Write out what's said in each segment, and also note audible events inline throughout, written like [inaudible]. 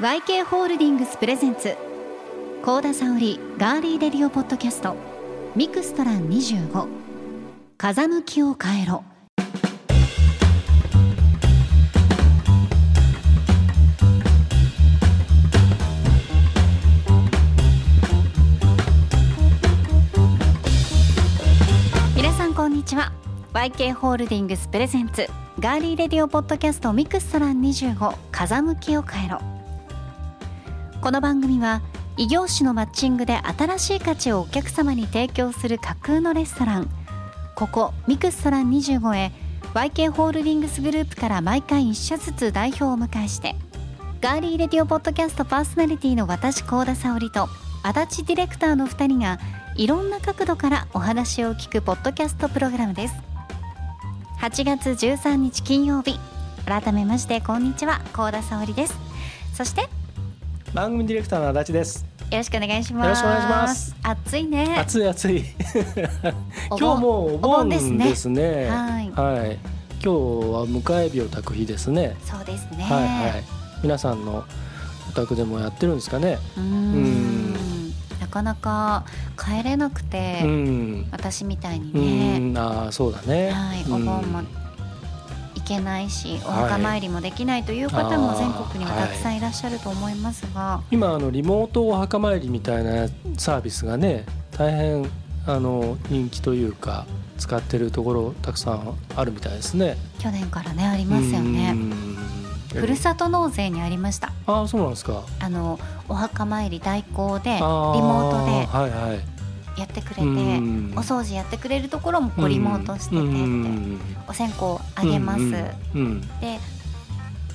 YK ホールディングスプレゼンツ。高田沙織ガーリーレディオポッドキャスト。ミクストラン25風向きを変えろ。皆さんこんにちは。YK ホールディングスプレゼンツ。ガーリーレディオポッドキャストミクストラン25風向きを変えろ。この番組は異業種のマッチングで新しい価値をお客様に提供する架空のレストラン。ここミクストラン25へ YK ホールディングスグループから毎回1社ずつ代表をお迎えしてガーリーレディオポッドキャストパーソナリティの私高田沙織と足立ディレクターの2人がいろんな角度からお話を聞くポッドキャストプログラムです。8月13日金曜日。改めましてこんにちは。高田沙織です。そして番組ディレクターの足立です。よろしくお願いしますよろしくお願いします暑いね暑い暑い。お [laughs] 今日もうおお盆盆ですねですね。はいはい。今日は迎え火を焚く日ですね。そうですねはいはい。皆さんのお宅でもやってるんですかね。うんんなかなか帰れなくて、うん。私みたいにうね、ん。ああそうだね。はい、うんお盆も行けないし、おはい墓参りもできないという方も全国にはたくさんいらっしゃると思いますが、今あのリモートお墓参りみたいなサービスがね大変あの人気というか使ってるところたくさんあるみたいですね。去年からねありますようね。んふるさと納税にありました。ああそうなんですか。あのお墓参り代行でリモートではいはいやってくれて、うん。お掃除やってくれるところもこうリモートしててって、うん。お線香あげます。で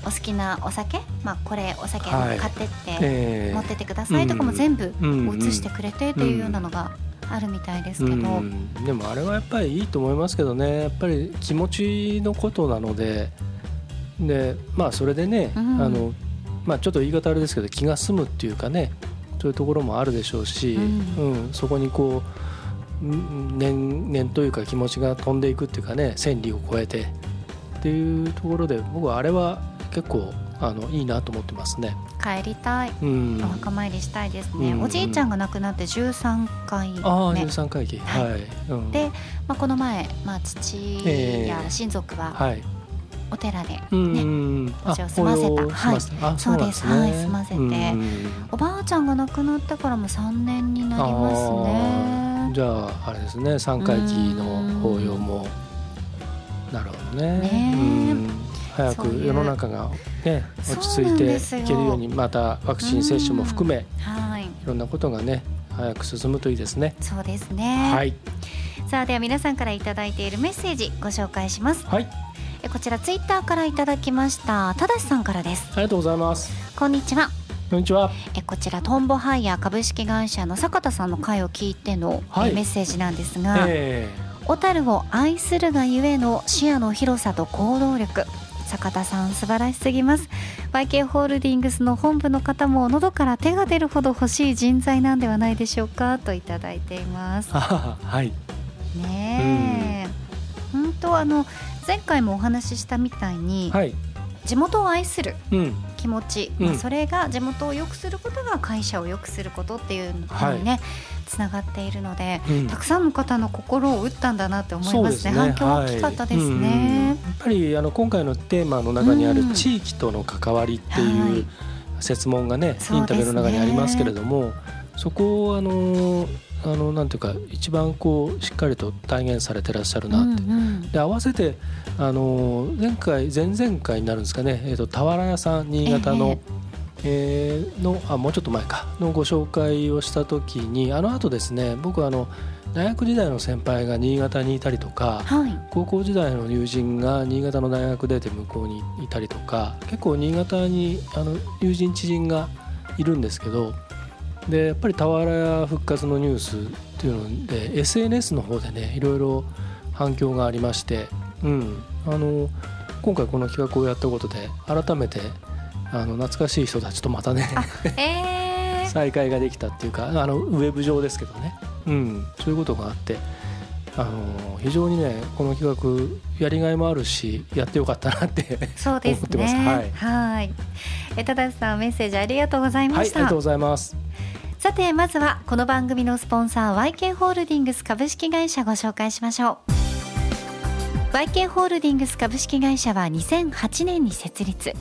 お好きなお酒、まあ、これお酒はい。買ってって、ええ。持ってってくださいとかも全部うん写してくれてっていうようなのがあるみたいですけど、うん。でもあれはやっぱりいいと思いますけどね。やっぱり気持ちのことなので。でまあそれでね、うん。あのまあ、ちょっと言い方あれですけど気が済むっていうかねそういうところもあるでしょうし、ううんそこにこうん念念というか気持ちが飛んでいくっていうかね千里を超えてっていうところで僕はあれは結構あのいいなと思ってますね。帰りたい、うん。お墓参りしたいですね、うんおじいちゃんが亡くなって13回目、ああ、13回忌、はい。はい、うん。で、まあ、この前、まあ、父や親族ははい、お寺で、うねん、お家を済ませた。法要済ませた。あ、そうですはい済ませて。うんおばあちゃんが亡くなってからも3年になりますね。じゃああれですね、三回忌の法要も。なるほどね。ね。早く世の中がね落ち着いていけるようにまたワクチン接種も含めはい、いろんなことがね早く進むといいですね。そうですね。はい。さあでは皆さんからいただいているメッセージご紹介します。はい。えこちらツイッターからいただきましたただしさんからです。ありがとうございます。こんにちは。こんにちは。えこちらトンボハイヤー株式会社の坂田さんの回を聞いての、はいえメッセージなんですが、え小樽を愛するがゆえの視野の広さと行動力。坂田さん素晴らしすぎます YK ホールディングスの本部の方も喉から手が出るほど欲しい人材なんではないでしょうか？といただいていますはい。ねえ、本当あの前回もお話ししたみたいに、はい。地元を愛するうん。気持ち、うん。まあ、それが地元を良くすることが会社を良くすることっていうのにね、つながっているので、うん。たくさんの方の心を打ったんだなって思いそうですね。ますね反響大きかったですはい。うん。うんね。やっぱりあの今回のテーマの中にあるうん地域との関わりってはいいう説問がね。インタビューの中にありますけれども、そこをあのあのなんていうか一番こうしっかりと体現されてらっしゃるなって。うんうん。で合わせてあの前回前々回になるんですかね、えー、と俵屋さん新潟の、えーのあもうちょっと前か。のご紹介をした時にあの後ですね僕はあの大学時代の先輩が新潟にいたりとかはい。高校時代の友人が新潟の大学出て向こうにいたりとか結構新潟にあの友人知人がいるんですけどでやっぱり俵屋復活のニュースっていうので SNS の方でねいろいろ反響がありまして、うん、あの今回この企画をやったことで改めてあの懐かしい人たちとまたねえー、[laughs] 再会ができたっていうかあのウェブ上ですけどね、うん、そういうことがあってあの非常にねこの企画やりがいもあるしやってよかったなって [laughs] そうです思ってます。ね。はい。はい。えたださんメッセージありがとうございました、はい、ありがとうございますさてまずはこの番組のスポンサー YK ホールディングス株式会社ご紹介しましょう。YK ホールディングス株式会社は2008年に設立。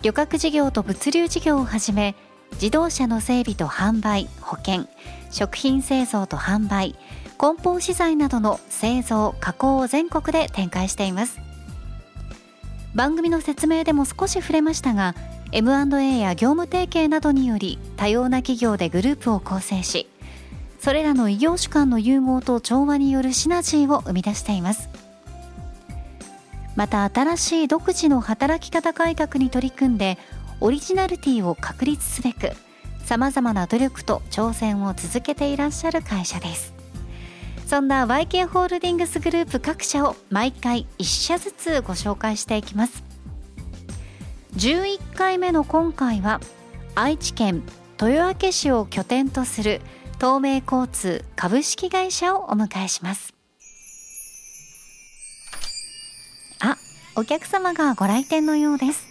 旅客事業と物流事業をはじめ自動車の整備と販売保険食品製造と販売梱包資材などの製造加工を全国で展開しています。番組の説明でも少し触れましたが M&A や業務提携などにより多様な企業でグループを構成しそれらの異業種間の融合と調和によるシナジーを生み出しています。また新しい独自の働き方改革に取り組んでオリジナリティを確立すべくさまざまな努力と挑戦を続けていらっしゃる会社です。そんな YK ホールディングスグループ各社を毎回1社ずつご紹介していきます。11回目の今回は愛知県豊明市を拠点とする東名交通株式会社をお迎えします。あお客様がご来店のようです。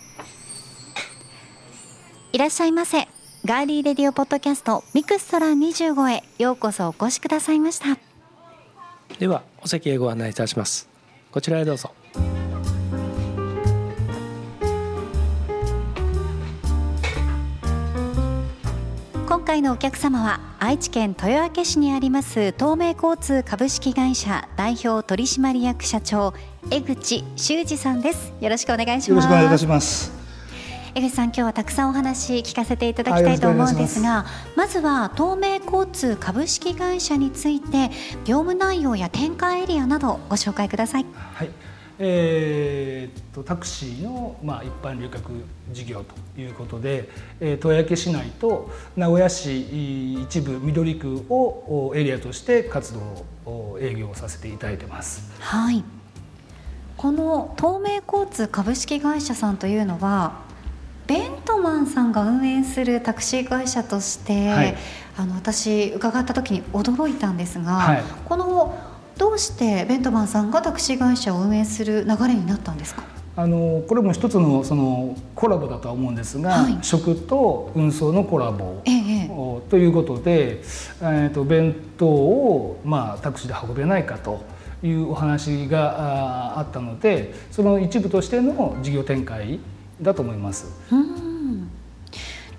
いらっしゃいませ。ガーリーレディオポッドキャストミクストラン25へようこそお越しくださいました。ではお席へご案内いたします。こちらへどうぞ。今回のお客様は愛知県豊明市にあります東名交通株式会社代表取締役社長江口修二さんです。よろしくお願いします。よろしくお願いいたします。江口さん今日はたくさんお話聞かせていただきたいと思うんですがまずは東名交通株式会社について業務内容や展開エリアなどご紹介ください。はいえー、とタクシーの、まあ、一般旅客事業ということで、えー、豊明市内と名古屋市一部緑区をエリアとして活動営業させていただいてます。はい。この東名交通株式会社さんというのはベントマンさんが運営するタクシー会社として、はい、あの私伺った時に驚いたんですが、はい、このどうしてベントマンさんがタクシー会社を運営する流れになったんですか？あのこれも一つのそのコラボだとは思うんですが、はい、食と運送のコラボ、ええ、ということで、えーと、弁当を、まあ、タクシーで運べないかというお話があったのでその一部としての事業展開だと思います。うん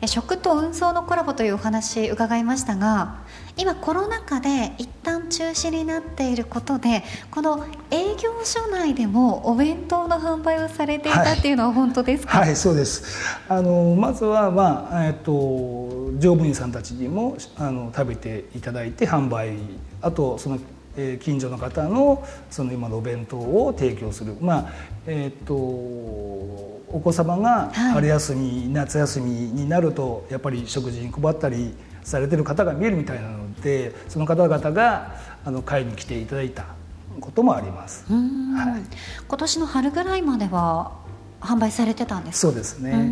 食と運送のコラボというお話伺いましたが今コロナ禍で一旦中止になっていることでこの営業所内でもお弁当の販売をされていたっていうのは本当ですか、はい、はい、そうです。あのまずは、まあえっと、乗務員さんたちにもあの食べていただいて販売あとそのえ近所の方のその今のお弁当を提供する。まあえっ、とお子様が春休み、はい、夏休みになるとやっぱり食事に配ったりされてる方が見えるみたいなのでその方々があの買いに来ていただいたこともあります。はい、今年の春ぐらいまでは販売されてたんですそうですね。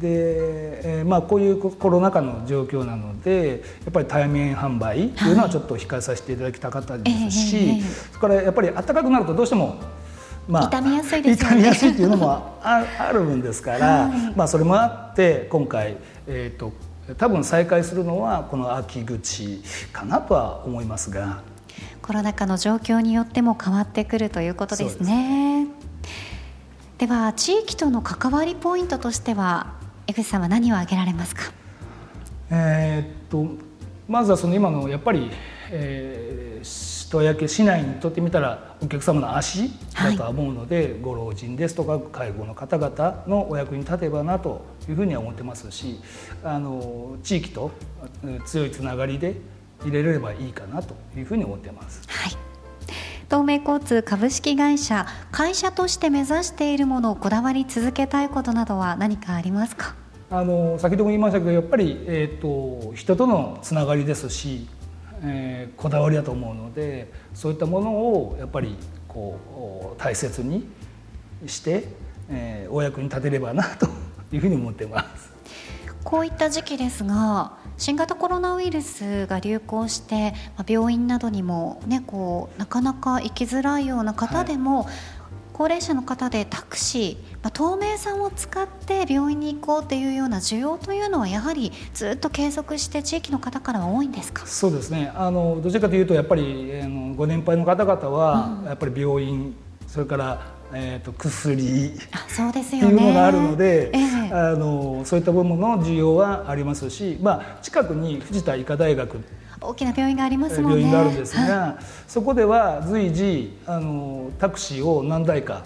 で、えー、まあこういうコロナ禍の状況なのでやっぱり対面販売というのはちょっと控えさせていただきたかったですし、はいえー、それからやっぱり暖かくなるとどうしてもまあ、傷みやすいですよね。やすいっていうのもああるんですから、[laughs] はい、まあそれもあって今回えっ、ー、と多分再開するのはこの秋口かなとは思いますが。コロナ禍の状況によっても変わってくるということですね。では地域との関わりポイントとしては江口さんは何を挙げられますか？えー、っとまずはその今のやっぱり、えー、人焼け市内にとってみたらお客様の足だとは思うので、はい、ご老人ですとか介護の方々のお役に立てばなというふうには思ってますしあの地域と強いつながりで入れればいいかなというふうに思ってます。はい東名交通株式会社会社として目指しているものをこだわり続けたいことなどは何かありますか？あの先ほども言いましたけどやっぱり、えーと人とのつながりですしえー、こだわりだと思うのでそういったものをやっぱりこう大切にして、えー、お役に立てればなというふうに思ってます。こういった時期ですが新型コロナウイルスが流行して病院などにも、ね、こうなかなか行きづらいような方でも、はい、高齢者の方でタクシー、まあ、透明さんを使って病院に行こうというような需要というのはやはりずっと継続して地域の方からは多いんですか？そうですね。あのどちらかというとやっぱりご年配の方々はやっぱり病院、うん、それからえーと、薬。そうですよ、ね、っていうのがあるので、えー、あのそういった部分の需要はありますし、まあ、近くに藤田医科大学。大きな病院がありますもんね。病院があるんですが、はい、そこでは随時あのタクシーを何台か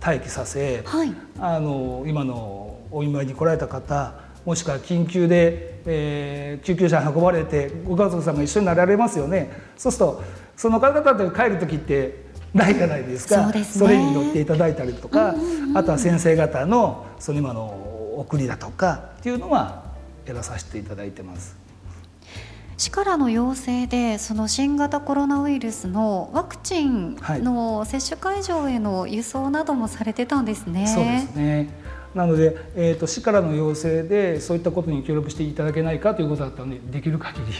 待機させ、はい、あの今のお見舞いに来られた方もしくは緊急で、えー、救急車に運ばれてご家族さんが一緒になられますよね。そうするとその方々と帰る時ってないじゃないですか、ね、それに乗っていただいたりとか、うんうん、あとは先生方のその今の送りだとかっていうのはやらさせていただいてます。市からの要請でその新型コロナウイルスのワクチンの接種会場への輸送などもされてたんですね。そうですね。なので、えーと、市からの要請でそういったことに協力していただけないかということだったのでできる限り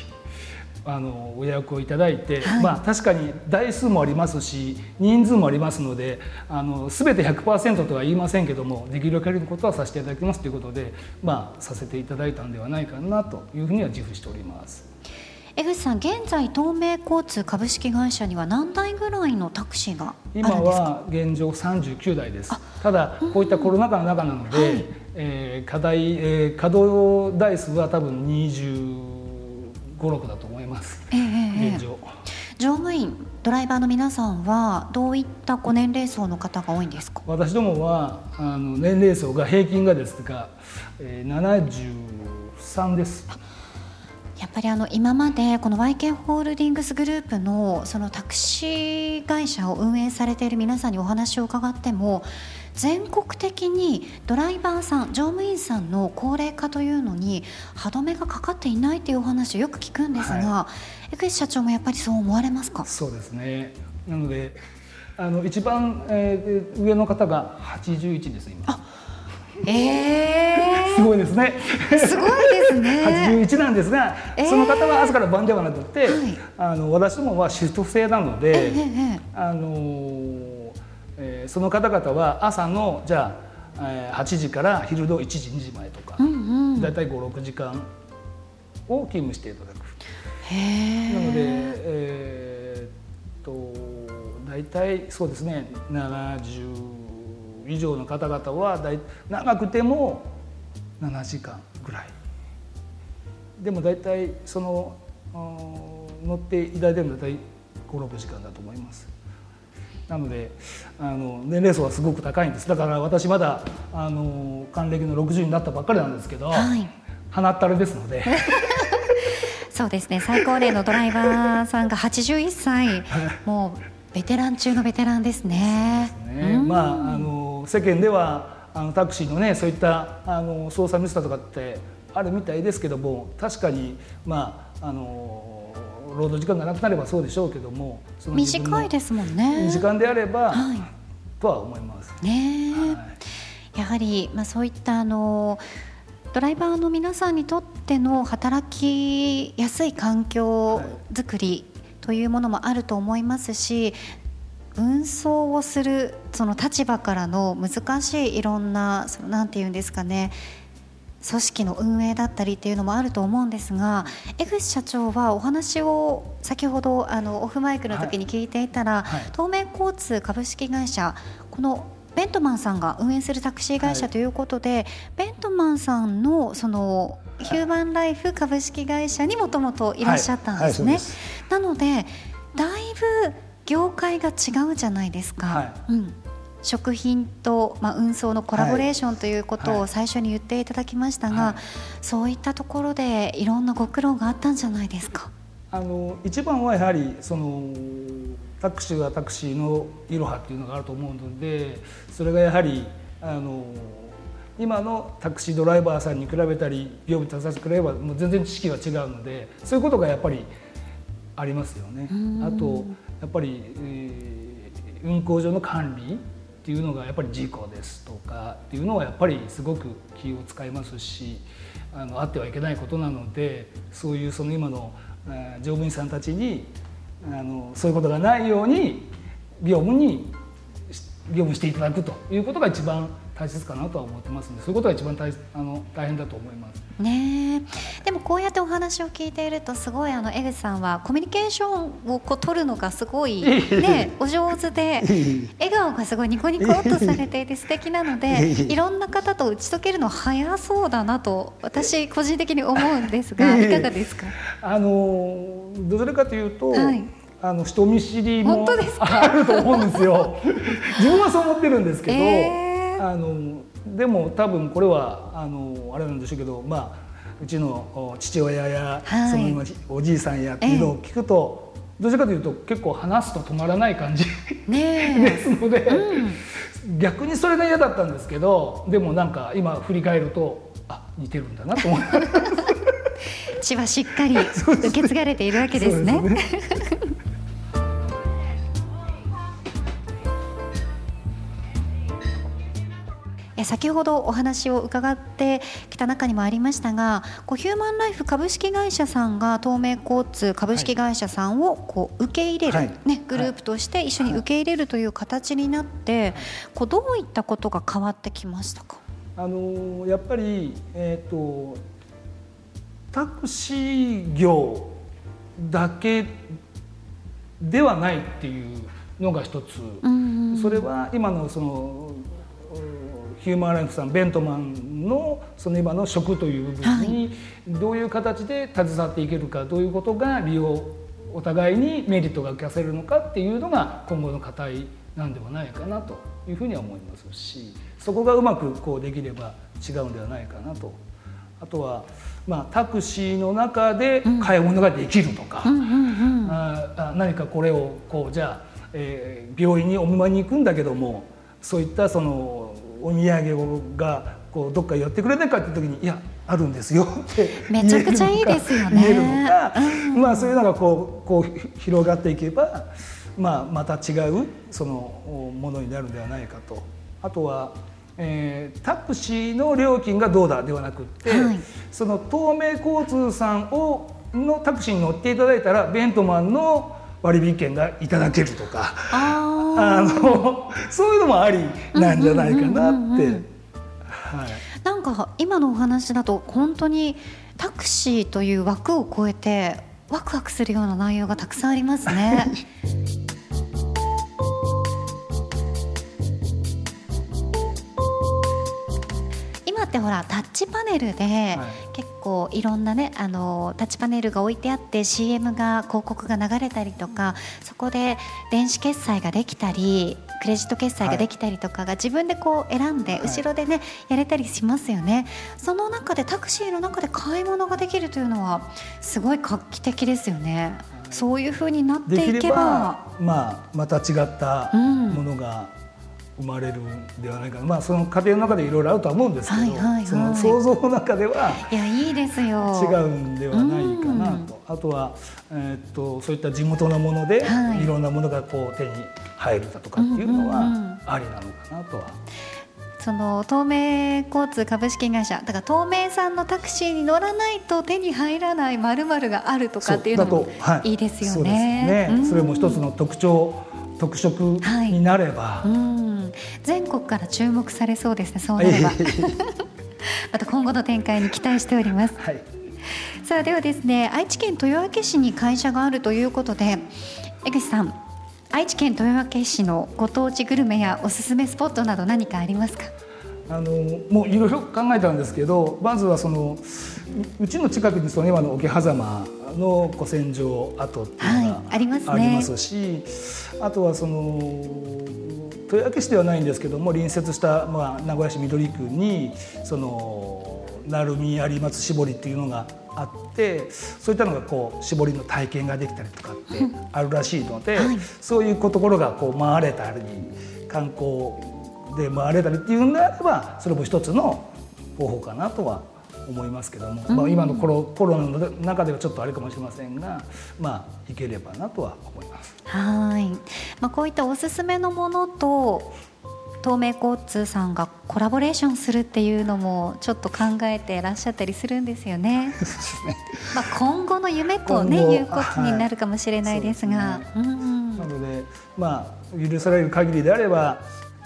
あのお予約をいただいて、はい、まあ、確かに台数もありますし人数もありますのであの全て100%とは言いませんけどもできる限りのことはさせていただきますということで、まあ、させていただいたんではないかなというふうには自負しております。江口さん現在東名交通株式会社には何台ぐらいのタクシーが今は現状39台です。ただこういったコロナ禍の中なので、はい、えー、課題、えー、稼働台数は多分25、6だと思います、えー、現状。乗務員ドライバーの皆さんはどういったご年齢層の方が多いんですか？私どもはあの年齢層が平均がですが、えー、73です。やっぱりあの今までこの YK ホールディングスグループのそのタクシー会社を運営されている皆さんにお話を伺っても全国的にドライバーさん乗務員さんの高齢化というのに歯止めがかかっていないというお話をよく聞くんですが、はい、江口社長もやっぱりそう思われますか？そうですね。なのであの一番、えー、上の方が81です今。えー、[laughs] すごいですね。すごいですね。[laughs] 81なんですが、えー、その方は朝から晩ではなくて、はい、あの私どもはシフト制なので、えー、あのえー、その方々は朝のじゃあ、えー、8時から昼の1時2時前とか、うんうん、だいたい56時間を勤務していただく。なので、えー、っと大体そうですね70以上の方々はだい長くても7時間ぐらいでも大体その乗っていただいても大体56時間だと思います。なのであの年齢層はすごく高いんです。だから私まだあの還暦の60になったばっかりなんですけど、はい、鼻ったれですので。[laughs] そうですね。最高齢のドライバーさんが81歳。もうベテラン中のベテランですね。すね。まああの世間ではあのタクシーのねそういったあの操作ミスだとかってあるみたいですけども確かにまああの労働時間がなくなればそうでしょうけども短いですもんね。時間であれば、はい、とは思います。ね、はい、やはり、まあ、そういったあのドライバーの皆さんにとっての働きやすい環境づくりというものもあると思いますし、運送をするその立場からの難しいいろんなそのなんていうんですかね組織の運営だったりっていうのもあると思うんですが江口社長はお話を先ほどあのオフマイクの時に聞いていたら、はい。はい、東名交通株式会社このベントマンさんが運営するタクシー会社ということで、はい、ベントマンさんのそのヒューマンライフ株式会社にもともといらっしゃったんですね。なのでだいぶ業界が違うじゃないですか。うん食品と、まあ、運送のコラボレーションということを最初に言っていただきましたが、はい。はい、そういったところでいろんなご苦労があったんじゃないですか？あの一番はやはりそのタクシーはタクシーのいろはっていうのがあると思うのでそれがやはりあの今のタクシードライバーさんに比べたり業務他社比べればもう全然知識が違うのでそういうことがやっぱりありますよね。あとやっぱり、えー、運行上の管理っていうのがやっぱり事故ですとかっていうのはやっぱりすごく気を使いますしあのあってはいけないことなのでそういうその今の乗務員さんたちにあのそういうことがないように業務に業務していただくということが一番大切かなとは思ってますのでそういうことが一番大あの大変だと思います。ねでもこうやってお話を聞いているとすごいあの江口さんはコミュニケーションをこう取るのがすごい、[laughs] ね、お上手で笑顔がすごいニコニコっとされていて素敵なので [laughs] いろんな方と打ち解けるの早そうだなと私個人的に思うんですがいかがですか？[laughs] あのどちらかというと、はい。あの人見知りもあると思うんですよ。自分はそう思ってるんですけど、えー、あのでも多分これはあのあれなんでしょうけど、まあうちの父親や、はい、その今おじいさんやっていうのを聞くと、えー、どちらかというと結構話すと止まらない感じ [laughs] ですので、うん、逆にそれが嫌だったんですけどでもなんか今振り返るとあ似てるんだなと思って。[laughs] 血はしっかり受け継がれているわけですね。先ほどお話を伺ってきた中にもありましたがこうヒューマンライフ株式会社さんが東名交通株式会社さんをこう受け入れる、はい、ね、グループとして一緒に受け入れるという形になって、こうどういったことが変わってきましたか？あのやっぱり、えーと、タクシー業だけではないっていうのが一つ、それは今のそのヒューマンライフさんベントマンのその今の職という部分にどういう形で携わっていけるかどういうことが利用お互いにメリットが受けせるのかっていうのが今後の課題なんではないかなというふうには思いますしそこがうまくこうできれば違うんではないかなと。あとは、まあ、タクシーの中で買い物ができるとか、あ何かこれをこうじゃあ、えー、病院にお見舞いに行くんだけどもそういったそのお土産がこうどっか寄ってくれないかって時にいやあるんですよってめちゃくちゃいいですよね。言えるのか、うん、まあそういうのがこうこう広がっていけば、まあ、また違うそのものになるんではないかと。あとはえー、タクシーの料金がどうだではなくって、はい、その東名交通さんをのタクシーに乗っていただいたらベントマンの割引券がいただけるとかあのそういうのもありなんじゃないかなって。なんか今のお話だと本当にタクシーという枠を超えてワクワクするような内容がたくさんありますね。[laughs] ってほらタッチパネルで、結構いろんなねあのタッチパネルが置いてあって CM が広告が流れたりとかそこで電子決済ができたりクレジット決済ができたりとかが自分でこう選んで後ろでねやれたりしますよね。その中でタクシーの中で買い物ができるというのはすごい画期的ですよね。そういうふうになっていけば。まあ、また違ったものが、うん生まれるんではないかまあその家庭の中でいろいろあるとは思うんですけど、はいはいはい、その想像の中ではいやいいですよ。違うんではないかなと、あとは、えー、っとそういった地元のもので、はい、いろんなものがこう手に入るだとかっていうのはありなのかなとは。その東名交通株式会社だから東名さんのタクシーに乗らないと手に入らないまるがあるとかっていうのもい。いですよね。そね。それも一つの特徴特色になれば、はい、うん全国から注目されそうですねそうなれば。[laughs] また今後の展開に期待しております、はい、さあではですね愛知県豊明市に会社があるということで江口さん愛知県豊明市のご当地グルメやおすすめスポットなど何かありますか？あのもういろいろ考えたんですけどまずはそのうちの近くにその今の桶狭間の古戦場跡っていうのがありますし、あとはその豊明市ではないんですけども隣接した、まあ、名古屋市緑区にその鳴海有松絞りっていうのがあってそういったのがこう絞りの体験ができたりとかってあるらしいので、はい、そういうところがこう回れたり観光で回れたりっていうんであればそれも一つの方法かなとは思いますけども、まあ、今のコロコロナの中ではちょっとあれかもしれませんが、まあ、いければなとは思います。はい、まあ、こういったおすすめのものと東名交通さんがコラボレーションするっていうのもちょっと考えていらっしゃったりするんですよね。[laughs] まあ今後の夢とねいうことになるかもしれないですが、はい、うね、なのでまあ許される限りであれば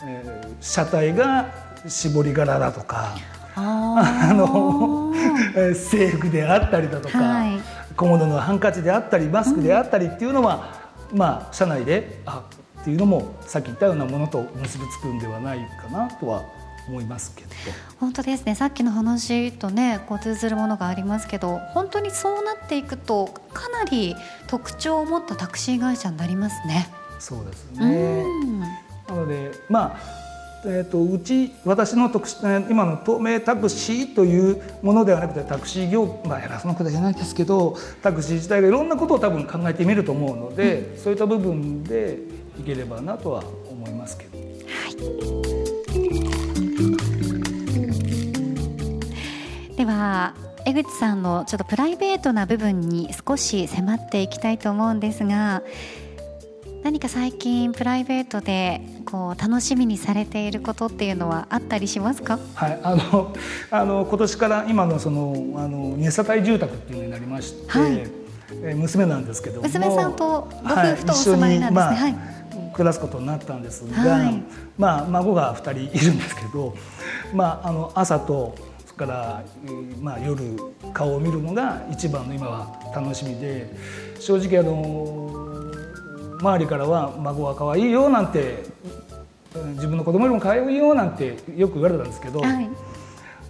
えー、車体が絞り柄だとかあ [laughs] あのえー制服であったりだとか、はい小物のハンカチであったりマスクであったりっていうのは、まあ社内であっていうのもさっき言ったようなものと結びつくんではないかなとは思いますけど。本当ですねさっきの話とねこう通ずるものがありますけど本当にそうなっていくとかなり特徴を持ったタクシー会社になりますね。そうですうね。んなのでまあえー、とうち私の特今の透明タクシーというものではなくてタクシー業まあ偉そうなことじゃないですけどタクシー自体がいろんなことを多分考えてみると思うので、そういった部分でいければなとは思いますけど。では江口さんのちょっとプライベートな部分に少し迫っていきたいと思うんですが何か最近プライベートでこう楽しみにされていることっていうのはあったりしますか？はい、あの [laughs] あの今年から今のそのあの二世帯住宅っていうのになりまして、はい。えー娘なんですけども。娘さんとごはい夫婦とお住まいなんですね。一緒にまあ暮らすことになったんですが、はい。まあ孫が2人いるんですけど、まああの朝とそれから、えーまあ夜顔を見るのが一番の今は楽しみで正直あの周りからは孫は可愛いよなんてうん自分の子供よりも可愛いよなんてよく言われたんですけど、はい。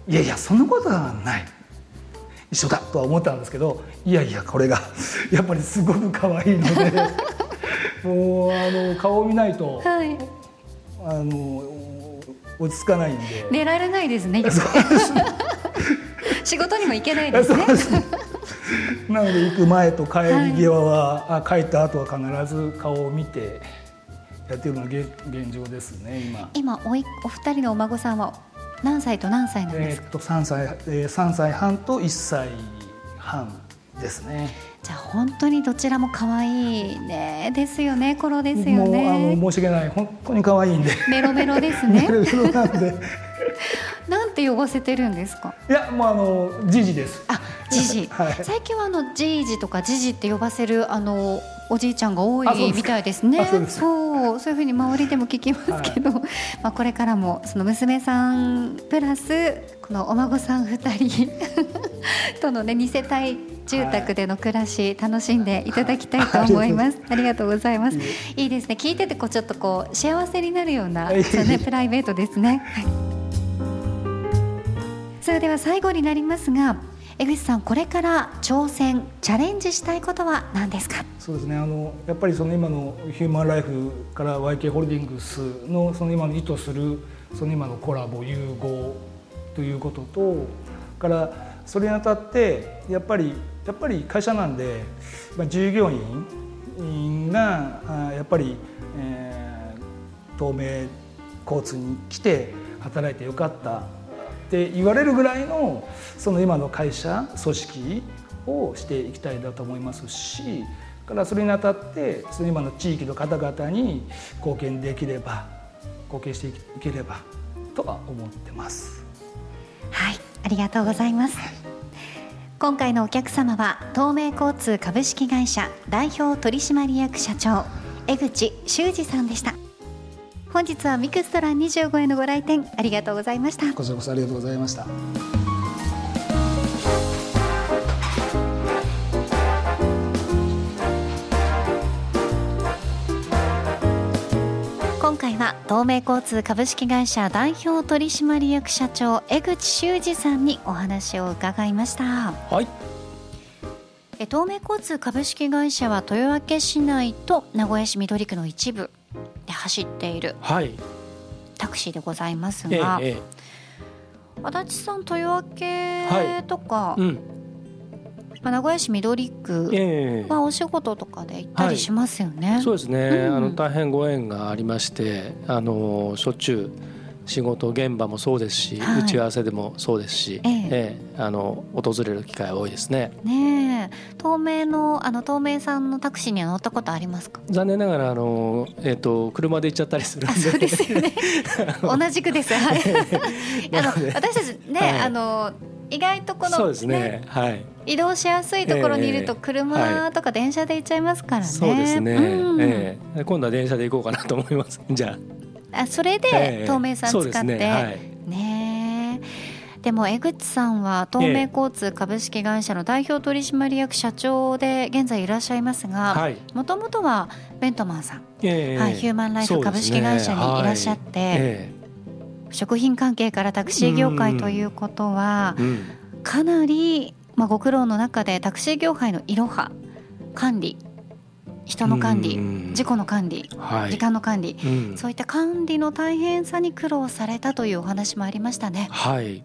いやいやそんなことはない。一緒だとは思ったんですけどいやいやこれが [laughs] やっぱりすごく可愛いので [laughs] もうあの顔を見ないとはい。あの落ち着かないんで。寝られないですね。[laughs] 仕事にも行けないですね [laughs] なので行く前と帰り際は、あ帰った後は必ず顔を見てやってるのが現現状ですね今。今おいお二人のお孫さんは何歳と何歳なんですか、えーっと3歳、えー、3歳半と1歳半ですね。じゃあ本当にどちらも可愛いねですよね頃ですよもうあねの申し訳ない本当に可愛いんで。メロメロです [laughs] メねロメロなんで。[laughs] なんて呼ばせてるんですか？いやもうあのジジです。あジジ、[laughs] はい。最近はあのジージとかジジって呼ばせるあのおじいちゃんが多いみたいですね。あそうそう。いうふうに周りでも聞きますけど、[laughs] まあこれからもその娘さんプラスこのお孫さん二人 [laughs] とのね二世帯住宅での暮らし楽しんでいただきたいと思います。ありがとうございます。いいです。ね。聞いててこうちょっとこう幸せになるような、そうねプライベートですね。はい。それでは最後になりますが、江口さんこれから挑戦チャレンジしたいことは何ですか？そうですねあのやっぱりその今のヒューマンライフから YK ホールディングスのその今の意図するその今のコラボ融合ということとからそれにあたってやっぱりやっぱり会社なんで、まあ、従業員がやっぱり、えー東名交通に来て働いてよかったって言われるぐらいのその今の会社組織をしていきたいなと思いますしからそれにあたってその今の地域の方々に貢献できれば貢献していければとは思ってます。はい、ありがとうございます。今回のお客様は東名交通株式会社代表取締役社長江口修二さんでした。本日はミクストラン25へのご来店ありがとうございました。こちらこそありがとうございました。今回は東名交通株式会社代表取締役社長江口修二さんにお話を伺いました。はいえ東名交通株式会社は豊明市内と名古屋市緑区の一部で走っているはい。タクシーでございますええが、え。足立さん豊明とか、えうん。まあ、名古屋市緑区ええ。はお仕事とかで行ったりしますよね。そうですね、うん。あの大変ご縁がありましてあのしょっちゅう仕事現場もそうですし、はい。打ち合わせでもそうですし、ええ。えあの訪れる機会多いですね。ねえ。東名のあの東名さんのタクシーには乗ったことありますか？残念ながらあの、えー、と車で行っちゃったりするんあでそうですよね。[laughs] [laughs] 同じくです。はい。[laughs] あの私たちね、はい。あの意外とこのそうですね。はい。移動しやすいところにいるとええ。車とか電車で行っちゃいますからね。そうですね、うん。ええ。今度は電車で行こうかなと思います。じゃあそれで透明さん使って、ね。はい、ねでも江口さんは東名交通株式会社の代表取締役社長で現在いらっしゃいますがもともとはベントマンさん、えー、はい、ヒューマンライフ株式会社にいらっしゃって、ねはい。えー、食品関係からタクシー業界ということは、うん、かなり、まあ、ご苦労の中でタクシー業界のいろは管理人の管理、事故の管理、はい、時間の管理、うん、そういった管理の大変さに苦労されたというお話もありましたね。はい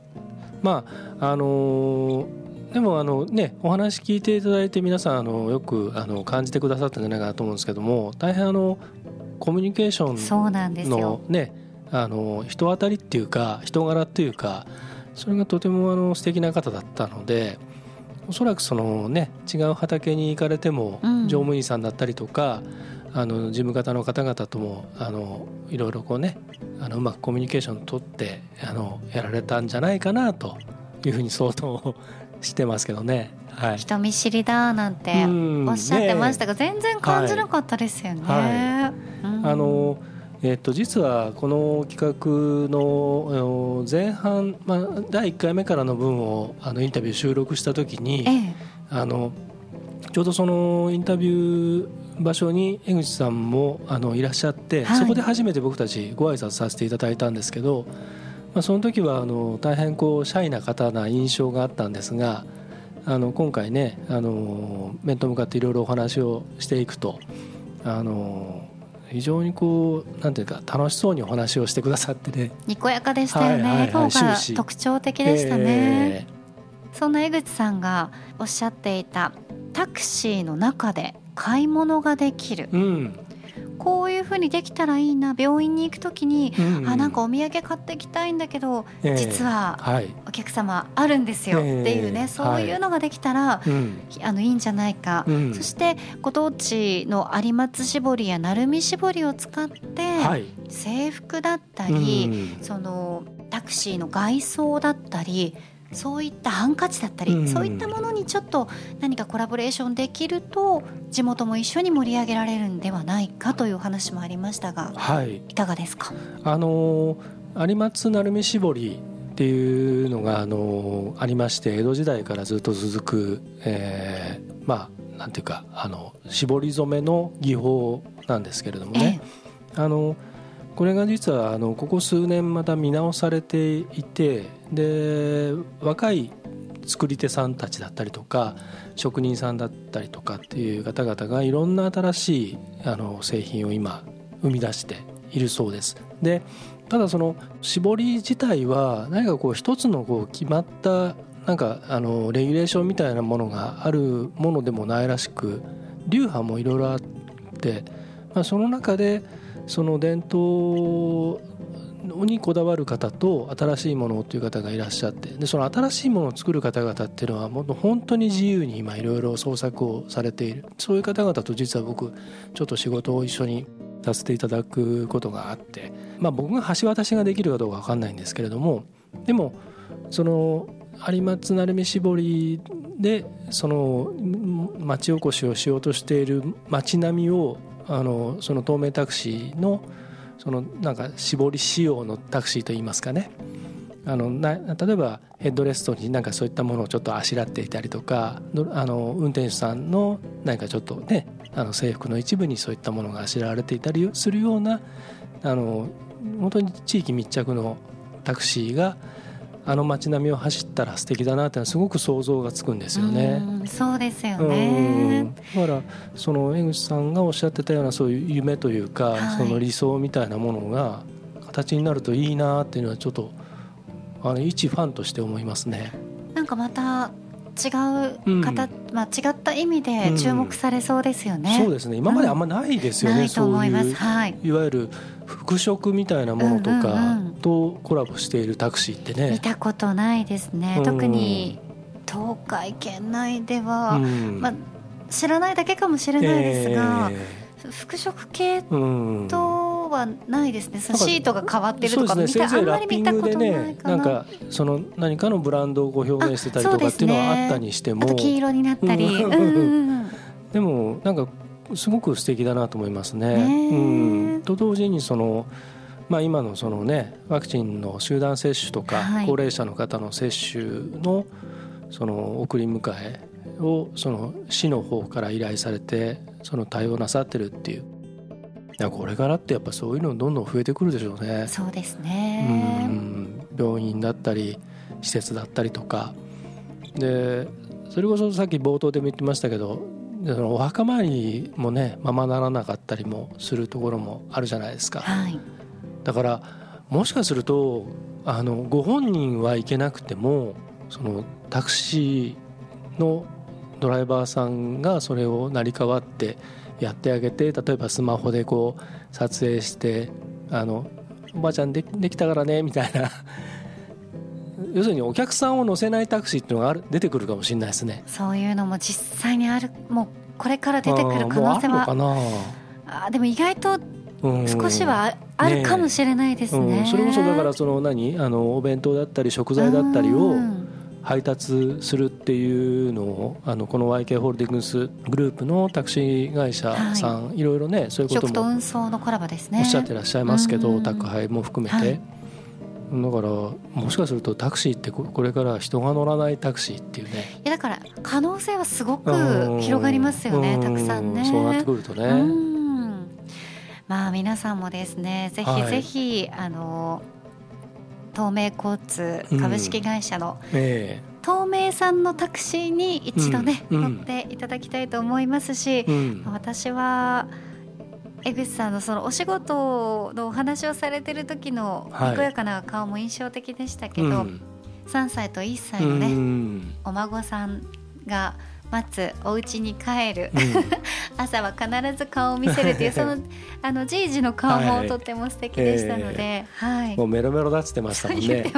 まああのー、でもあのねお話聞いていただいて皆さんあのよくあの感じてくださったんじゃないかなと思うんですけども大変あのコミュニケーションのねあの人当たりっていうか人柄っていうかそれがとてもあの素敵な方だったので。おそらくそのね違う畑に行かれても乗務員さんだったりとか、うん、あの事務方の方々ともあのいろいろこうねあのうまくコミュニケーション取ってあのやられたんじゃないかなというふうに想像してますけどね。はい、人見知りだなんておっしゃってましたが、ね、全然感じなかったですよね。はい。はい。あのえっと、実はこの企画の前半、まあ、第1回目からの分をあのインタビュー収録した時に、ええ、あのちょうどそのインタビュー場所に江口さんもあのいらっしゃって、はい、そこで初めて僕たちご挨拶させていただいたんですけど、まあ、その時はあの大変こうシャイな方な印象があったんですがあの今回ねあの面と向かっていろいろお話をしていくとあの非常にこうなんていうか楽しそうにお話をしてくださってね。にこやかでしたよね、はいはいはい、が特徴的でしたね、えー、そんな江口さんがおっしゃっていたタクシーの中で買い物ができる、うん、こういうふうにできたらいいな病院に行く時に、うん。うん、あなんかお土産買ってきたいんだけど、えー、実はお客様あるんですよっていうね、えー、そういうのができたら、はい、あのいいんじゃないか、うん、そしてご当地の有松絞りや鳴海絞りを使って、はい、制服だったり、うん、そのタクシーの外装だったりそういったハンカチだったり、うん、そういったものにちょっと何かコラボレーションできると地元も一緒に盛り上げられるんではないかという話もありましたが、はい、いかがですか？あの有松鳴海絞りっていうのがあのありまして江戸時代からずっと続く、えー、まあなんていうかあの絞り染めの技法なんですけれどもね、えあのこれが実はあのここ数年また見直されていてで若い作り手さんたちだったりとか職人さんだったりとかっていう方々がいろんな新しいあの製品を今生み出しているそうです。でただその絞り自体は何かこう一つのこう決まったなんかあのレギュレーションみたいなものがあるものでもないらしく流派もいろいろあって、まあ、その中でその伝統にこだわる方と新しいものという方がいらっしゃってでその新しいものを作る方々っていうのはもう本当に自由に今いろいろ創作をされている。そういう方々と実は僕ちょっと仕事を一緒にさせていただくことがあって、まあ、僕が橋渡しができるかどうか分かんないんですけれどもでもその有松鳴海絞りでその町おこしをしようとしている町並みをあのその東名タクシーのそのなんか絞り仕様のタクシーといいますかね。あのな例えばヘッドレストになんかそういったものをちょっとあしらっていたりとかあの運転手さんの何かちょっとねあの制服の一部にそういったものがあしらわれていたりするようなあの本当に地域密着のタクシーがあの街並みを走ったら素敵だなってすごく想像がつくんですよね。うそうですよね。だからその江口さんがおっしゃってたようなそういう夢というか、はい、その理想みたいなものが形になるといいなっていうのはちょっとあの一ファンとして思いますね。なんかまた違う方、うん、まあ、違った意味で注目されそうですよね、うん、そうですね。今まであんまないですよね、うん、そういう、はい、いわゆる服飾みたいなものとかとコラボしているタクシーってね、見たことないですね、特に東海圏内では、まあ、知らないだけかもしれないですが、えー、服飾系とはないですね、シートが変わってるとか見た、ね、あんまり見たことないかな,、なんかその何かのブランドをこう表現してたりとかっていうのはあったにしても、ね、黄色になったり、でもなんかすごく素敵だなと思いますね。うん、と同時にそのまあ、今のそのねワクチンの集団接種とか、はい。高齢者の方の接種のその送り迎えをその市の方から依頼されてその対応なさってるっていう。いやこれからってやっぱそういうのどんどん増えてくるでしょうね。そうですうねん。病院だったり施設だったりとか。でそれこそさっき冒頭でも言ってましたけどでそのお墓参りもねままならなかったりもするところもあるじゃないですか。はいだからもしかするとあのご本人は行けなくてもそのタクシーのドライバーさんがそれを成り代わってやってあげて例えばスマホでこう撮影して「あのおばあちゃんでできたからね」みたいな。[laughs] 要するにお客さんを乗せないタクシーっていうのがある出てくるかもしれないですね。そういうのも実際にあるもうこれから出てくる可能性は。あーでも意外とうん。少しはああるかもしれないですね。うん、それこそだからその何あのお弁当だったり食材だったりをうん。配達するっていうのをあのこの YK ホールディングスグループのタクシー会社さん、い、ろいろねそういうことも運送のコラボですね。おっしゃってらっしゃいますけど、うん。宅配も含めて、はい。だからもしかするとタクシーってここれから人が乗らないタクシーっていうね。いやだから可能性はすごくうん広がりますよね、うたくさんね。そうなってくるとね、うんまあ皆さんもですねぜひはい。ぜひ、あの東名交通株式会社のえ東名さんのタクシーに一度ね、うん。乗っていただきたいと思いますしえ、うん。私は江口さんのそのお仕事のお話をされてる時のはいにこやかな顔も印象的でしたけど、うん3歳と1歳のね、うん。お孫さんが待つお家に帰る、うん。[laughs] 朝は必ず顔を見せるっていうその [laughs] あのじいじの顔はいもとっても素敵でしたので、はい、もうメロメロだってましたもんね。ね。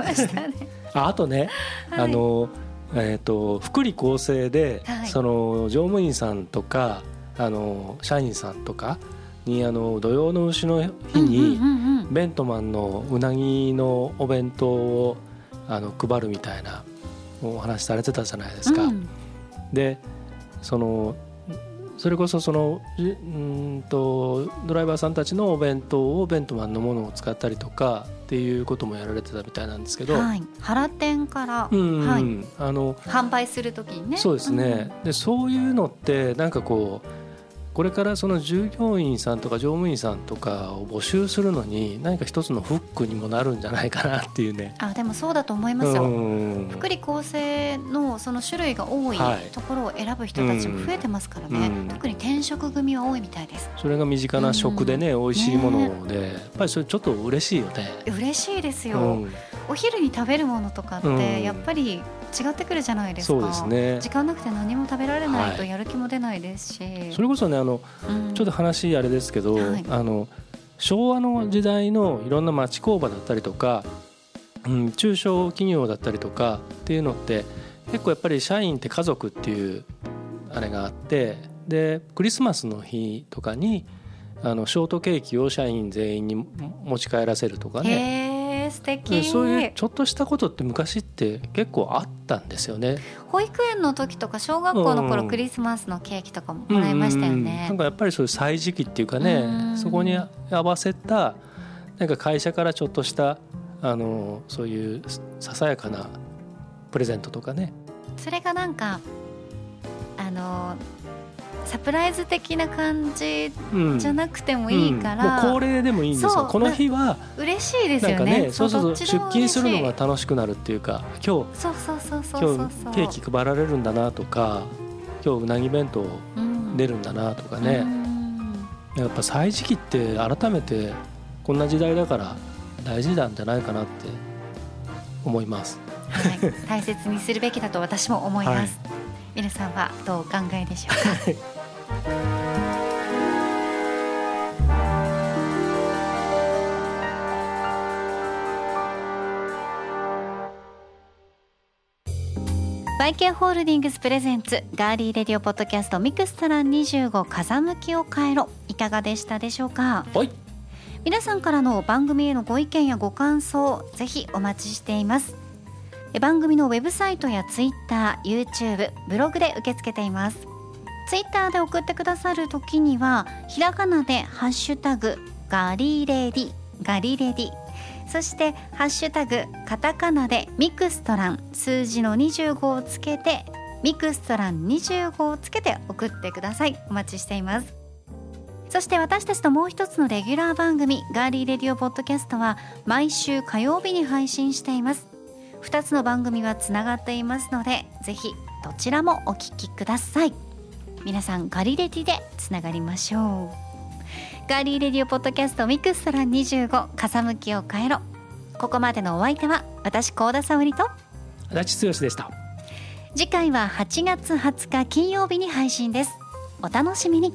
あ [laughs] あとね、はい。あのえっ、と福利厚生で、はい。その乗務員さんとかあの社員さんとかにあの土用の丑の日に、うん。ベントマンのうなぎのお弁当をあの配るみたいなお話されてたじゃないですか。うんでそのそれこそそのじうーんとドライバーさんたちのお弁当をベントマンのものを使ったりとかっていうこともやられてたみたいなんですけど、はい、原店から、うんはい、あの販売するときにね。そうですね、でそういうのってなんかこうこれからその従業員さんとか乗務員さんとかを募集するのに何か一つのフックにもなるんじゃないかなっていうね。あでもそうだと思いますよ。うん。福利厚生のその種類が多いはいところを選ぶ人たちも増えてますからね、うん。特に転職組は多いみたいです。それが身近な食でね、美味しいもので、やっぱりそれちょっと嬉しいよね。嬉しいですよ、うん。お昼に食べるものとかってうん。やっぱり違ってくるじゃないですか。そうですね。時間なくて何も食べられないとはい。やる気も出ないですし、それこそねあのうん。ちょっと話あれですけど、はい。あの昭和の時代のいろんな町工場だったりとか、うん、中小企業だったりとかっていうのって結構やっぱり社員って家族っていうあれがあってでクリスマスの日とかにあのショートケーキを社員全員に持ち帰らせるとかね素敵。そういうちょっとしたことって昔って結構あったんですよね。保育園の時とか小学校の頃、うん。クリスマスのケーキとかももらいましたようんうん。ね、なんかやっぱりそういう歳時期っていうかね、うん。そこに合わせたなんか会社からちょっとしたあのそういうささやかなプレゼントとかね。それがなんかあのサプライズ的な感じうん。じゃなくてもいいから、うん。もう恒例でもいいんですそう。よこの日は嬉しいですよね。ねそうすると出勤するのが楽しくなるっていうか今日そうそうそうそうそう。今そう日ケーキ配られるんだなとか今日うなぎ弁当うん。出るんだなとかうね、ん。やっぱ歳時期って改めてこんな時代だから大事なんじゃないかなって思います。はい、大切にするべきだと私も思います、皆さんはどうお考えでしょうか？[laughs] YK ホールディングスプレゼンツガーリーレディオポッドキャストミクストラン25風向きを変えろ。いかがでしたでしょうか？はい。皆さんからの番組へのご意見やご感想ぜひお待ちしています。え番組のウェブサイトやツイッター YouTube ブログで受け付けていますツイッターで送ってくださるときにはひらがなでハッシュタグガリレディガリレディそしてハッシュタグカタカナでミクストラン数字の25をつけてミクストラン25をつけて送ってください。お待ちしています。そして私たちともう一つのレギュラー番組ガーリーレディオポッドキャストは毎週火曜日に配信しています。2つの番組はつながっていますのでぜひどちらもお聞きください。皆さんガリレディでつながりましょう。ガーリーレディオポッドキャストミクストラン25風向きを変えろ。ここまでのお相手は私高田沙織と。足立剛でした次回は8月20日金曜日に配信です。お楽しみに